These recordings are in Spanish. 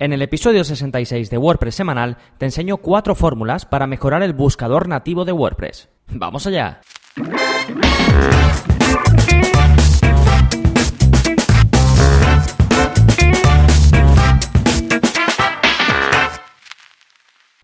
En el episodio 66 de WordPress semanal te enseño cuatro fórmulas para mejorar el buscador nativo de WordPress. ¡Vamos allá!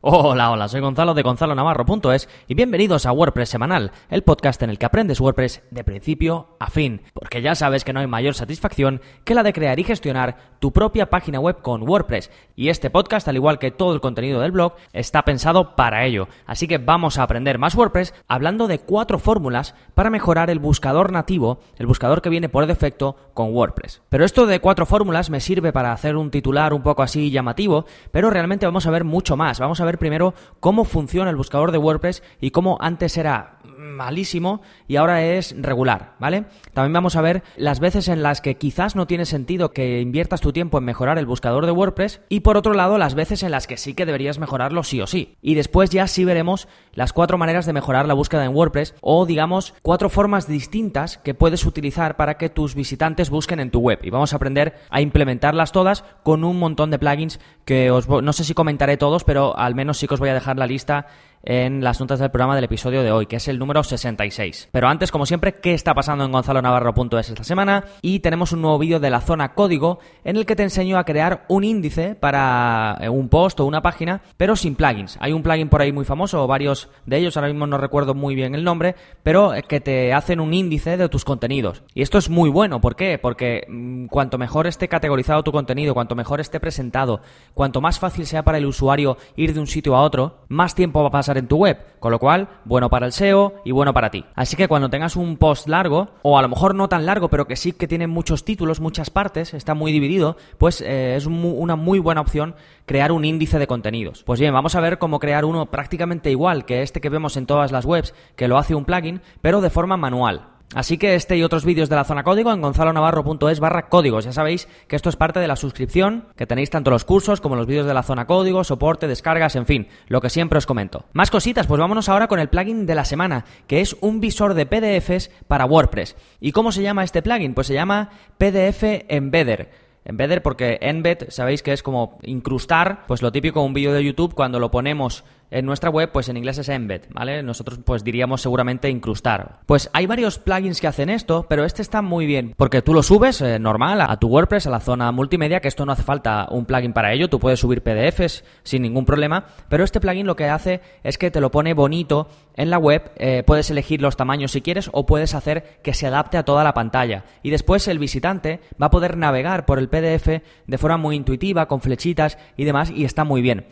Hola, hola, soy Gonzalo de Gonzalo Navarro.es y bienvenidos a WordPress Semanal, el podcast en el que aprendes WordPress de principio a fin, porque ya sabes que no hay mayor satisfacción que la de crear y gestionar tu propia página web con WordPress, y este podcast, al igual que todo el contenido del blog, está pensado para ello, así que vamos a aprender más WordPress hablando de cuatro fórmulas para mejorar el buscador nativo, el buscador que viene por defecto con WordPress. Pero esto de cuatro fórmulas me sirve para hacer un titular un poco así llamativo, pero realmente vamos a ver mucho más, vamos a ver primero cómo funciona el buscador de WordPress y cómo antes era malísimo y ahora es regular, ¿vale? También vamos a ver las veces en las que quizás no tiene sentido que inviertas tu tiempo en mejorar el buscador de WordPress y por otro lado las veces en las que sí que deberías mejorarlo sí o sí. Y después ya sí veremos las cuatro maneras de mejorar la búsqueda en WordPress o digamos cuatro formas distintas que puedes utilizar para que tus visitantes busquen en tu web y vamos a aprender a implementarlas todas con un montón de plugins que os no sé si comentaré todos, pero al menos sí que os voy a dejar la lista en las notas del programa del episodio de hoy, que es el número 66. Pero antes, como siempre, ¿qué está pasando en gonzalonavarro.es esta semana? Y tenemos un nuevo vídeo de la zona código en el que te enseño a crear un índice para eh, un post o una página, pero sin plugins. Hay un plugin por ahí muy famoso, o varios de ellos, ahora mismo no recuerdo muy bien el nombre, pero eh, que te hacen un índice de tus contenidos. Y esto es muy bueno, ¿por qué? Porque mm, cuanto mejor esté categorizado tu contenido, cuanto mejor esté presentado, cuanto más fácil sea para el usuario ir de un sitio a otro, más tiempo va a pasar en tu web, con lo cual, bueno para el SEO y bueno para ti. Así que cuando tengas un post largo, o a lo mejor no tan largo, pero que sí que tiene muchos títulos, muchas partes, está muy dividido, pues eh, es una muy buena opción crear un índice de contenidos. Pues bien, vamos a ver cómo crear uno prácticamente igual que este que vemos en todas las webs, que lo hace un plugin, pero de forma manual. Así que este y otros vídeos de la zona código en gonzalonavarro.es barra códigos. Ya sabéis que esto es parte de la suscripción, que tenéis tanto los cursos como los vídeos de la zona código, soporte, descargas, en fin, lo que siempre os comento. Más cositas, pues vámonos ahora con el plugin de la semana, que es un visor de PDFs para WordPress. ¿Y cómo se llama este plugin? Pues se llama PDF Embedder. Embedder porque embed, sabéis que es como incrustar, pues lo típico un vídeo de YouTube cuando lo ponemos en nuestra web, pues en inglés es embed, ¿vale? Nosotros pues diríamos seguramente incrustar. Pues hay varios plugins que hacen esto, pero este está muy bien, porque tú lo subes eh, normal a tu WordPress, a la zona multimedia, que esto no hace falta un plugin para ello, tú puedes subir PDFs sin ningún problema, pero este plugin lo que hace es que te lo pone bonito en la web, eh, puedes elegir los tamaños si quieres o puedes hacer que se adapte a toda la pantalla. Y después el visitante va a poder navegar por el PDF de forma muy intuitiva, con flechitas y demás, y está muy bien.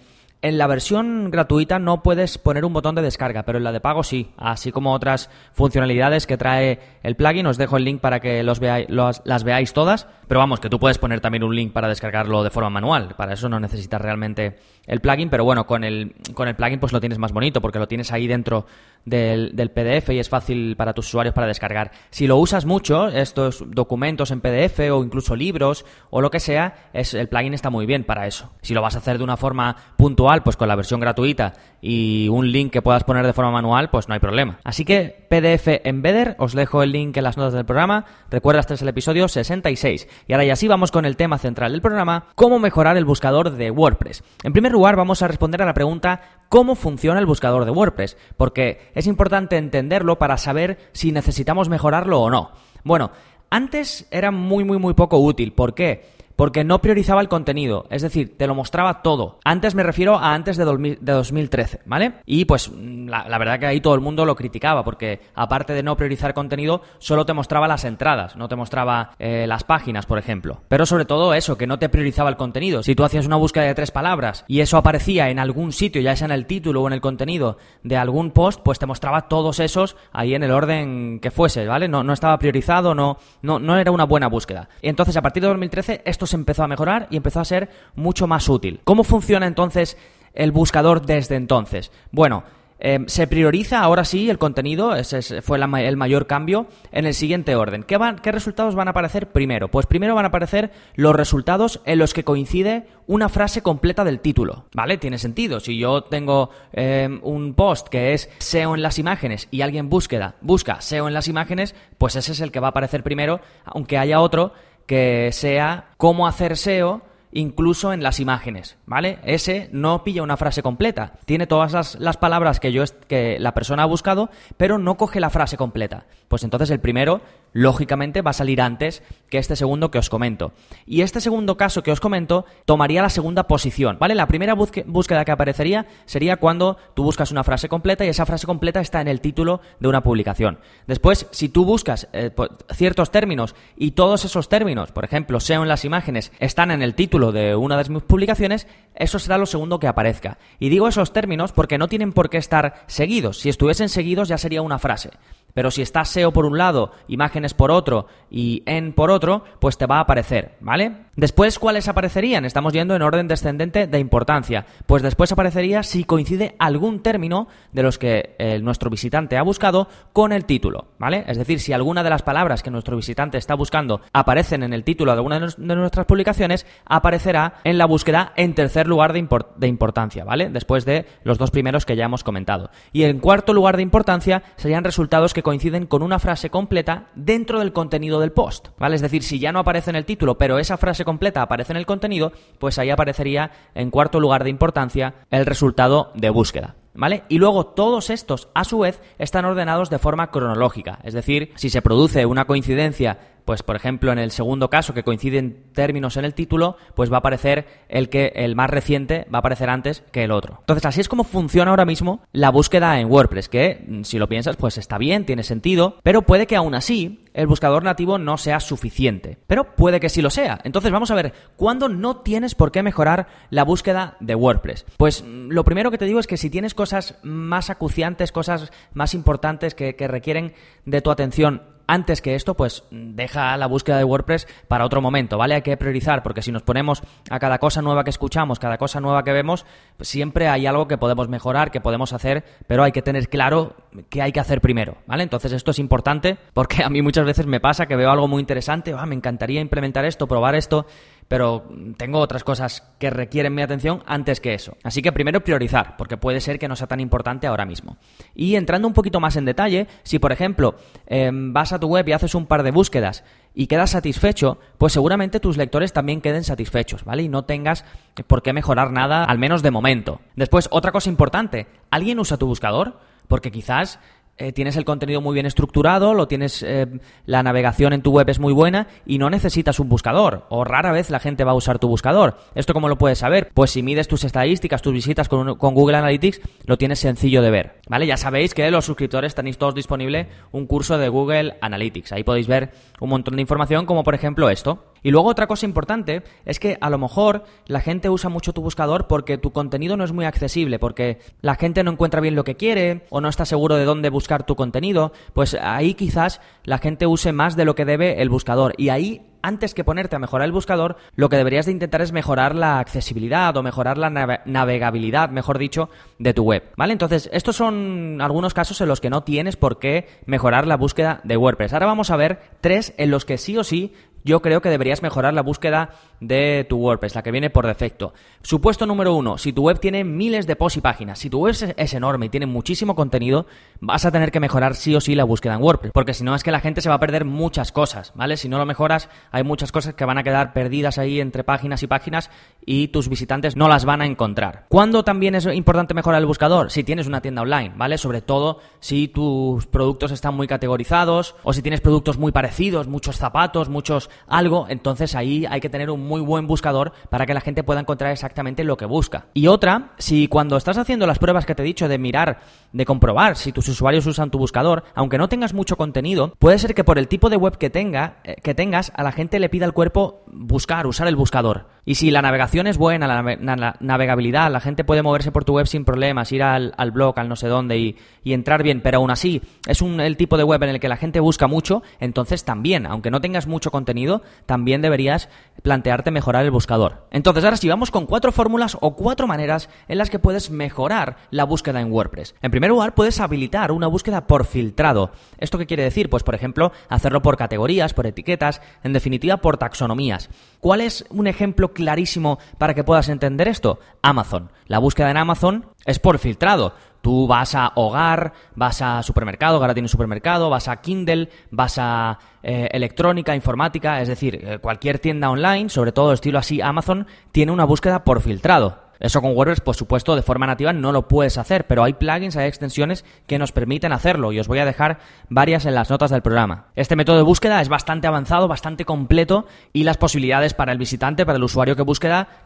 En la versión gratuita no puedes poner un botón de descarga, pero en la de pago sí, así como otras funcionalidades que trae el plugin. Os dejo el link para que los veáis, las veáis todas. Pero vamos, que tú puedes poner también un link para descargarlo de forma manual. Para eso no necesitas realmente el plugin, pero bueno, con el, con el plugin pues lo tienes más bonito porque lo tienes ahí dentro del, del, PDF y es fácil para tus usuarios para descargar. Si lo usas mucho, estos documentos en PDF o incluso libros o lo que sea, es, el plugin está muy bien para eso. Si lo vas a hacer de una forma puntual, pues con la versión gratuita y un link que puedas poner de forma manual, pues no hay problema. Así que PDF Embedder, os dejo el link en las notas del programa. Recuerda, este es el episodio 66. Y ahora ya sí vamos con el tema central del programa, cómo mejorar el buscador de WordPress. En primer lugar, vamos a responder a la pregunta cómo funciona el buscador de WordPress, porque es importante entenderlo para saber si necesitamos mejorarlo o no. Bueno, antes era muy muy muy poco útil. ¿Por qué? Porque no priorizaba el contenido, es decir, te lo mostraba todo. Antes me refiero a antes de, 2013, ¿vale? Y pues la, verdad que ahí todo el mundo lo criticaba, porque aparte de no priorizar contenido, solo te mostraba las entradas, no te mostraba eh, las páginas, por ejemplo. Pero sobre todo eso, que no te priorizaba el contenido. Si tú hacías una búsqueda de tres palabras y eso aparecía en algún sitio, ya sea en el título o en el contenido de algún post, pues te mostraba todos esos ahí en el orden que fuese, ¿vale? No, no estaba priorizado, no, no, no era una buena búsqueda. Y entonces, a partir de 2013, esto se empezó a mejorar y empezó a ser mucho más útil. ¿Cómo funciona entonces el buscador desde entonces? Bueno, em, se prioriza ahora sí el contenido, ese fue el mayor cambio, en el siguiente orden. ¿Qué, ¿Qué, resultados van a aparecer primero? Pues primero van a aparecer los resultados en los que coincide una frase completa del título. ¿Vale? Tiene sentido. Si yo tengo em, un post que es SEO en las imágenes y alguien búsqueda, busca SEO en las imágenes, pues ese es el que va a aparecer primero, aunque haya otro que sea cómo hacer SEO incluso en las imágenes, ¿vale? Ese no pilla una frase completa, tiene todas las, las palabras que, yo, que la persona ha buscado, pero no coge la frase completa. Pues entonces el primero lógicamente va a salir antes que este segundo que os comento. Y este segundo caso que os comento tomaría la segunda posición, ¿vale? La primera búsqueda que aparecería sería cuando tú buscas una frase completa y esa frase completa está en el título de una publicación. Después, si tú buscas eh, ciertos términos y todos esos términos, por ejemplo, SEO en las imágenes, están en el título de una de mis publicaciones, eso será lo segundo que aparezca. Y digo esos términos porque no tienen por qué estar seguidos. Si estuviesen seguidos ya sería una frase. Pero si está SEO por un lado, imágenes por otro y en por otro, pues te va a aparecer, ¿vale? Después, ¿cuáles aparecerían? Estamos yendo en orden descendente de importancia. Pues después aparecería si coincide algún término de los que eh, nuestro visitante ha buscado con el título, ¿vale? Es decir, si alguna de las palabras que nuestro visitante está buscando aparecen en el título de alguna de, nuestras publicaciones, aparecerá en la búsqueda en tercer lugar de, de importancia, ¿vale? Después de los dos primeros que ya hemos comentado. Y en cuarto lugar de importancia serían resultados que coinciden con una frase completa dentro del contenido del post, ¿vale? Es decir, si ya no aparece en el título, pero esa frase completa aparece en el contenido, pues ahí aparecería en cuarto lugar de importancia el resultado de búsqueda. ¿Vale? Y luego todos estos, a su vez, están ordenados de forma cronológica. Es decir, si se produce una coincidencia pues por ejemplo en el segundo caso que coinciden términos en el título, pues va a aparecer el que el más reciente va a aparecer antes que el otro. Entonces así es como funciona ahora mismo la búsqueda en WordPress, que mm, si lo piensas pues está bien, tiene sentido, pero puede que aún así el buscador nativo no sea suficiente, pero puede que sí lo sea. Entonces vamos a ver cuándo no tienes por qué mejorar la búsqueda de WordPress. Pues mm, lo primero que te digo es que si tienes cosas más acuciantes, cosas más importantes que, que requieren de tu atención antes que esto, pues deja la búsqueda de WordPress para otro momento, ¿vale? Hay que priorizar, porque si nos ponemos a cada cosa nueva que escuchamos, cada cosa nueva que vemos, pues siempre hay algo que podemos mejorar, que podemos hacer, pero hay que tener claro qué hay que hacer primero, ¿vale? Entonces esto es importante porque a mí muchas veces me pasa que veo algo muy interesante, ah, me encantaría implementar esto, probar esto, pero tengo otras cosas que requieren mi atención antes que eso. Así que primero priorizar, porque puede ser que no sea tan importante ahora mismo. Y entrando un poquito más en detalle, si por ejemplo em, vas a tu web y haces un par de búsquedas y quedas satisfecho, pues seguramente tus lectores también queden satisfechos, ¿vale? Y no tengas por qué mejorar nada, al menos de momento. Después, otra cosa importante, ¿alguien usa tu buscador? Porque quizás eh, tienes el contenido muy bien estructurado, lo tienes, eh, la navegación en tu web es muy buena y no necesitas un buscador. O rara vez la gente va a usar tu buscador. ¿Esto cómo lo puedes saber? Pues si mides tus estadísticas, tus visitas con, con Google Analytics, lo tienes sencillo de ver. ¿Vale? Ya sabéis que los suscriptores tenéis todos disponible un curso de Google Analytics. Ahí podéis ver un montón de información, como por ejemplo esto. Y luego otra cosa importante es que a lo mejor la gente usa mucho tu buscador porque tu contenido no es muy accesible, porque la gente no encuentra bien lo que quiere o no está seguro de dónde buscar tu contenido, pues ahí quizás la gente use más de lo que debe el buscador. Y ahí antes que ponerte a mejorar el buscador, lo que deberías de intentar es mejorar la accesibilidad o mejorar la navegabilidad, mejor dicho, de tu web. ¿Vale? Entonces, estos son algunos casos en los que no tienes por qué mejorar la búsqueda de WordPress. Ahora vamos a ver tres en los que sí o sí yo creo que deberías mejorar la búsqueda de tu WordPress, la que viene por defecto. Supuesto número uno, si tu web tiene miles de posts y páginas, si tu web es, enorme y tiene muchísimo contenido, vas a tener que mejorar sí o sí la búsqueda en WordPress, porque si no es que la gente se va a perder muchas cosas, ¿vale? Si no lo mejoras, hay muchas cosas que van a quedar perdidas ahí entre páginas y páginas y tus visitantes no las van a encontrar. ¿Cuándo también es importante mejorar el buscador? Si tienes una tienda online, ¿vale? Sobre todo si tus productos están muy categorizados o si tienes productos muy parecidos, muchos zapatos, muchos algo, entonces ahí hay que tener un muy buen buscador para que la gente pueda encontrar exactamente lo que busca. Y otra, si cuando estás haciendo las pruebas que te he dicho de mirar, de comprobar si tus usuarios usan tu buscador, aunque no tengas mucho contenido, puede ser que por el tipo de web que tenga, eh, que tengas, a la gente le pida al cuerpo buscar, usar el buscador. Y si la navegación es buena, la, navegabilidad, la gente puede moverse por tu web sin problemas, ir al, blog, al no sé dónde y, entrar bien, pero aún así es un, el tipo de web en el que la gente busca mucho, entonces también, aunque no tengas mucho contenido, también deberías plantearte mejorar el buscador. Entonces ahora sí, vamos con cuatro fórmulas o cuatro maneras en las que puedes mejorar la búsqueda en WordPress. En primer lugar, puedes habilitar una búsqueda por filtrado. ¿Esto qué quiere decir? Pues por ejemplo, hacerlo por categorías, por etiquetas, en definitiva por taxonomías. ¿Cuál es un ejemplo clarísimo para que puedas entender esto? Amazon. La búsqueda en Amazon es por filtrado. Tú vas a hogar, vas a supermercado, ahora tienes supermercado, vas a Kindle, vas a eh, electrónica, informática, es decir, eh, cualquier tienda online, sobre todo estilo así Amazon, tiene una búsqueda por filtrado. Eso con WordPress, por supuesto, de forma nativa no lo puedes hacer, pero hay plugins, hay extensiones que nos permiten hacerlo y os voy a dejar varias en las notas del programa. Este método de búsqueda es bastante avanzado, bastante completo y las posibilidades para el visitante, para el usuario que,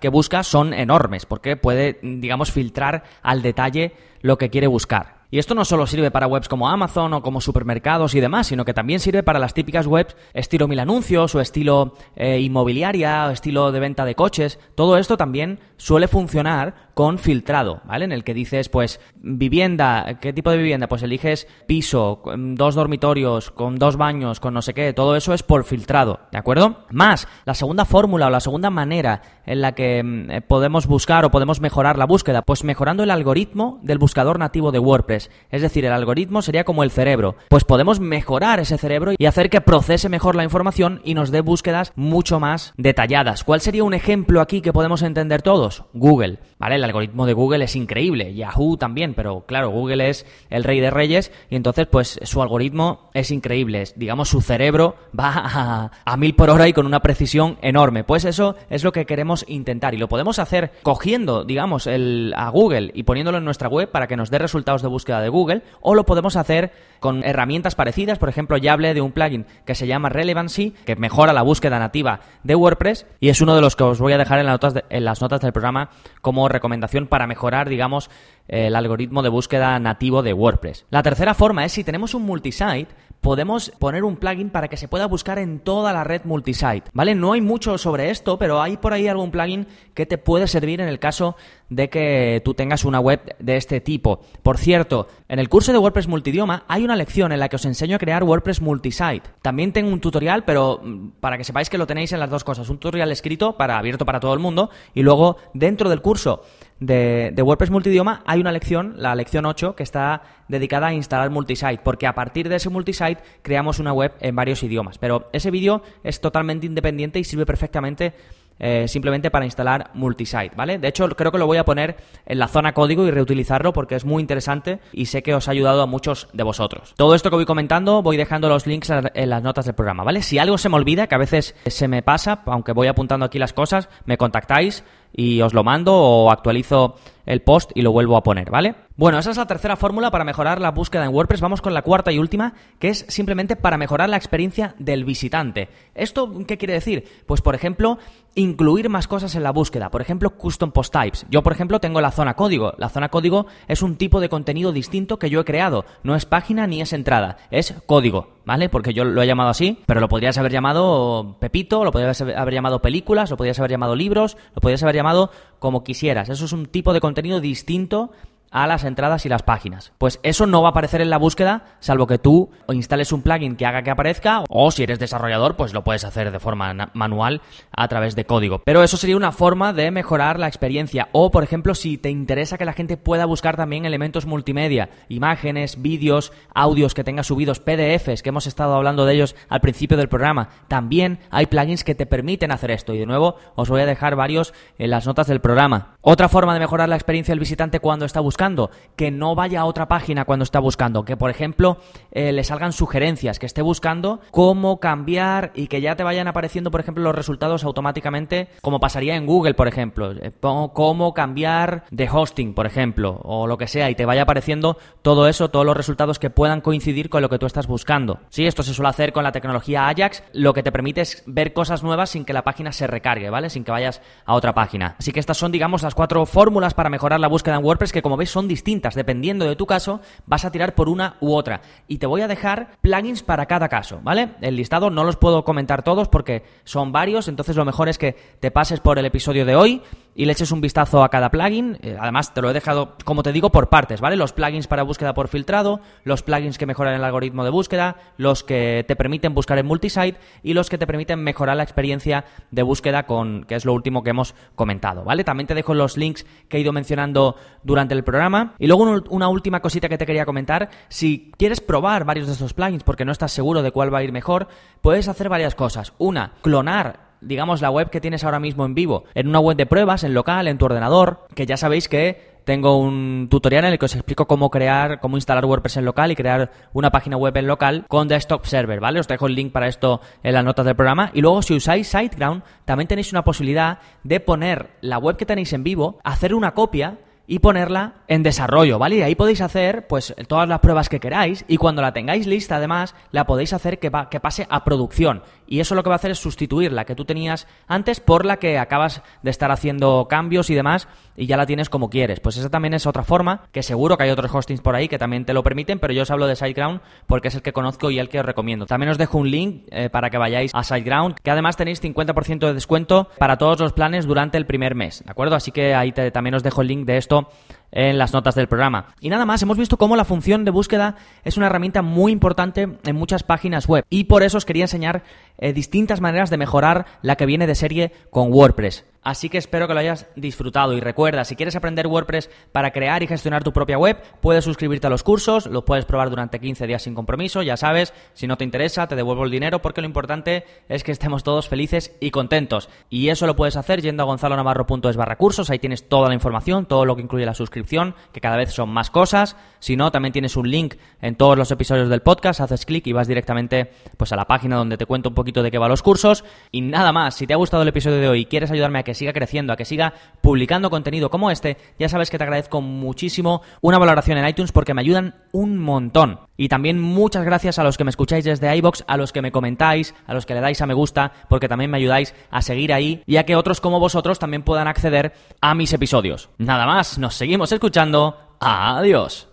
que busca son enormes porque puede, digamos, filtrar al detalle lo que quiere buscar. Y esto no solo sirve para webs como Amazon o como supermercados y demás, sino que también sirve para las típicas webs estilo mil anuncios o estilo eh, inmobiliaria o estilo de venta de coches. Todo esto también suele funcionar con filtrado, ¿vale? En el que dices, pues, vivienda, ¿qué tipo de vivienda? Pues eliges piso, dos dormitorios, con dos baños, con no sé qué, todo eso es por filtrado, ¿de acuerdo? Más, la segunda fórmula o la segunda manera en la que mm, eh, podemos buscar o podemos mejorar la búsqueda, pues mejorando el algoritmo del buscador nativo de WordPress. Es decir, el algoritmo sería como el cerebro. Pues podemos mejorar ese cerebro y hacer que procese mejor la información y nos dé búsquedas mucho más detalladas. ¿Cuál sería un ejemplo aquí que podemos entender todos? Google. ¿Vale? El algoritmo de Google es increíble. Yahoo también, pero claro, Google es el rey de reyes y entonces pues su algoritmo es increíble. digamos, su cerebro va a, mil por hora y con una precisión enorme. Pues eso es lo que queremos intentar y lo podemos hacer cogiendo, digamos, el, a Google y poniéndolo en nuestra web para que nos dé resultados de búsqueda de Google o lo podemos hacer con herramientas parecidas. Por ejemplo, ya hablé de un plugin que se llama Relevancy, que mejora la búsqueda nativa de WordPress y es uno de los que os voy a dejar en las notas, en las notas del programa como recomendación para mejorar, digamos, el algoritmo de búsqueda nativo de WordPress. La tercera forma es si tenemos un multisite, podemos poner un plugin para que se pueda buscar en toda la red multisite, ¿vale? No hay mucho sobre esto, pero hay por ahí algún plugin que te puede servir en el caso de que tú tengas una web de este tipo. Por cierto, en el curso de WordPress multidioma hay una lección en la que os enseño a crear WordPress multisite. También tengo un tutorial, pero mm, para que sepáis que lo tenéis en las dos cosas, un tutorial escrito para abierto para todo el mundo y luego dentro del curso de, WordPress multidioma hay una lección, la lección 8, que está dedicada a instalar multisite, porque a partir de ese multisite creamos una web en varios idiomas. Pero ese vídeo es totalmente independiente y sirve perfectamente eh, simplemente para instalar multisite, ¿vale? De hecho, creo que lo voy a poner en la zona código y reutilizarlo porque es muy interesante y sé que os ha ayudado a muchos de vosotros. Todo esto que voy comentando, voy dejando los links en las notas del programa, ¿vale? Si algo se me olvida, que a veces se me pasa, aunque voy apuntando aquí las cosas, me contactáis y os lo mando o actualizo el post y lo vuelvo a poner, ¿vale? Bueno, esa es la tercera fórmula para mejorar la búsqueda en WordPress. Vamos con la cuarta y última, que es simplemente para mejorar la experiencia del visitante. ¿Esto qué quiere decir? Pues, por ejemplo, incluir más cosas en la búsqueda. Por ejemplo, custom post types. Yo, por ejemplo, tengo la zona código. La zona código es un tipo de contenido distinto que yo he creado. No es página ni es entrada, es código, ¿vale? Porque yo lo he llamado así, pero lo podrías haber llamado Pepito, lo podrías haber llamado películas, lo podrías haber llamado libros, lo podrías haber llamado como quisieras. Eso es un tipo de contenido distinto a las entradas y las páginas. Pues eso no va a aparecer en la búsqueda, salvo que tú instales un plugin que haga que aparezca, o si eres desarrollador, pues lo puedes hacer de forma manual a través de código. Pero eso sería una forma de mejorar la experiencia. O, por ejemplo, si te interesa que la gente pueda buscar también elementos multimedia, imágenes, vídeos, audios que tenga subidos, PDFs, que hemos estado hablando de ellos al principio del programa, también hay plugins que te permiten hacer esto. Y de nuevo, os voy a dejar varios en las notas del programa. Otra forma de mejorar la experiencia del visitante cuando está buscando que no vaya a otra página cuando está buscando, que por ejemplo eh, le salgan sugerencias, que esté buscando cómo cambiar y que ya te vayan apareciendo, por ejemplo, los resultados automáticamente, como pasaría en Google, por ejemplo, eh, cómo cambiar de hosting, por ejemplo, o lo que sea, y te vaya apareciendo todo eso, todos los resultados que puedan coincidir con lo que tú estás buscando. Sí, esto se suele hacer con la tecnología Ajax, lo que te permite es ver cosas nuevas sin que la página se recargue, ¿vale? Sin que vayas a otra página. Así que estas son, digamos, las cuatro fórmulas para mejorar la búsqueda en WordPress que, como veis, son distintas. Dependiendo de tu caso, vas a tirar por una u otra. Y te voy a dejar plugins para cada caso, ¿vale? El listado no los puedo comentar todos porque son varios, entonces lo mejor es que te pases por el episodio de hoy y le eches un vistazo a cada plugin. Eh, además, te lo he dejado, como te digo, por partes, ¿vale? Los plugins para búsqueda por filtrado, los plugins que mejoran el algoritmo de búsqueda, los que te permiten buscar en multisite y los que te permiten mejorar la experiencia de búsqueda con, que es lo último que hemos comentado, ¿vale? También te dejo los links que he ido mencionando durante el programa. Y luego una última cosita que te quería comentar, si quieres probar varios de estos plugins porque no estás seguro de cuál va a ir mejor, puedes hacer varias cosas. Una, clonar digamos, la web que tienes ahora mismo en vivo, en una web de pruebas, en local, en tu ordenador, que ya sabéis que tengo un tutorial en el que os explico cómo crear, cómo instalar WordPress en local y crear una página web en local con desktop server, ¿vale? Os dejo el link para esto en las notas del programa. Y luego, si usáis SiteGround, también tenéis una posibilidad de poner la web que tenéis en vivo, hacer una copia y ponerla en desarrollo, ¿vale? Y ahí podéis hacer pues todas las pruebas que queráis y cuando la tengáis lista además la podéis hacer que, que pase a producción y eso lo que va a hacer es sustituir la que tú tenías antes por la que acabas de estar haciendo cambios y demás y ya la tienes como quieres. Pues esa también es otra forma, que seguro que hay otros hostings por ahí que también te lo permiten, pero yo os hablo de SiteGround porque es el que conozco y el que os recomiendo. También os dejo un link eh, para que vayáis a SiteGround, que además tenéis 50% de descuento para todos los planes durante el primer mes, ¿de acuerdo? Así que ahí también os dejo el link de esto en las notas del programa. Y nada más, hemos visto cómo la función de búsqueda es una herramienta muy importante en muchas páginas web y por eso os quería enseñar eh, distintas maneras de mejorar la que viene de serie con WordPress. Así que espero que lo hayas disfrutado y recuerda, si quieres aprender WordPress para crear y gestionar tu propia web, puedes suscribirte a los cursos, los puedes probar durante 15 días sin compromiso, ya sabes, si no te interesa te devuelvo el dinero porque lo importante es que estemos todos felices y contentos. Y eso lo puedes hacer yendo a gonzalonavarro.es barra cursos, ahí tienes toda la información, todo lo que incluye la suscripción, que cada vez son más cosas. Si no, también tienes un link en todos los episodios del podcast, haces clic y vas directamente pues a la página donde te cuento un poquito de qué va los cursos. Y nada más, si te ha gustado el episodio de hoy y quieres ayudarme a que siga creciendo, a que siga publicando contenido como este, ya sabes que te agradezco muchísimo una valoración en iTunes porque me ayudan un montón. Y también muchas gracias a los que me escucháis desde iBox, a los que me comentáis, a los que le dais a me gusta, porque también me ayudáis a seguir ahí y a que otros como vosotros también puedan acceder a mis episodios. Nada más, nos seguimos escuchando. Adiós.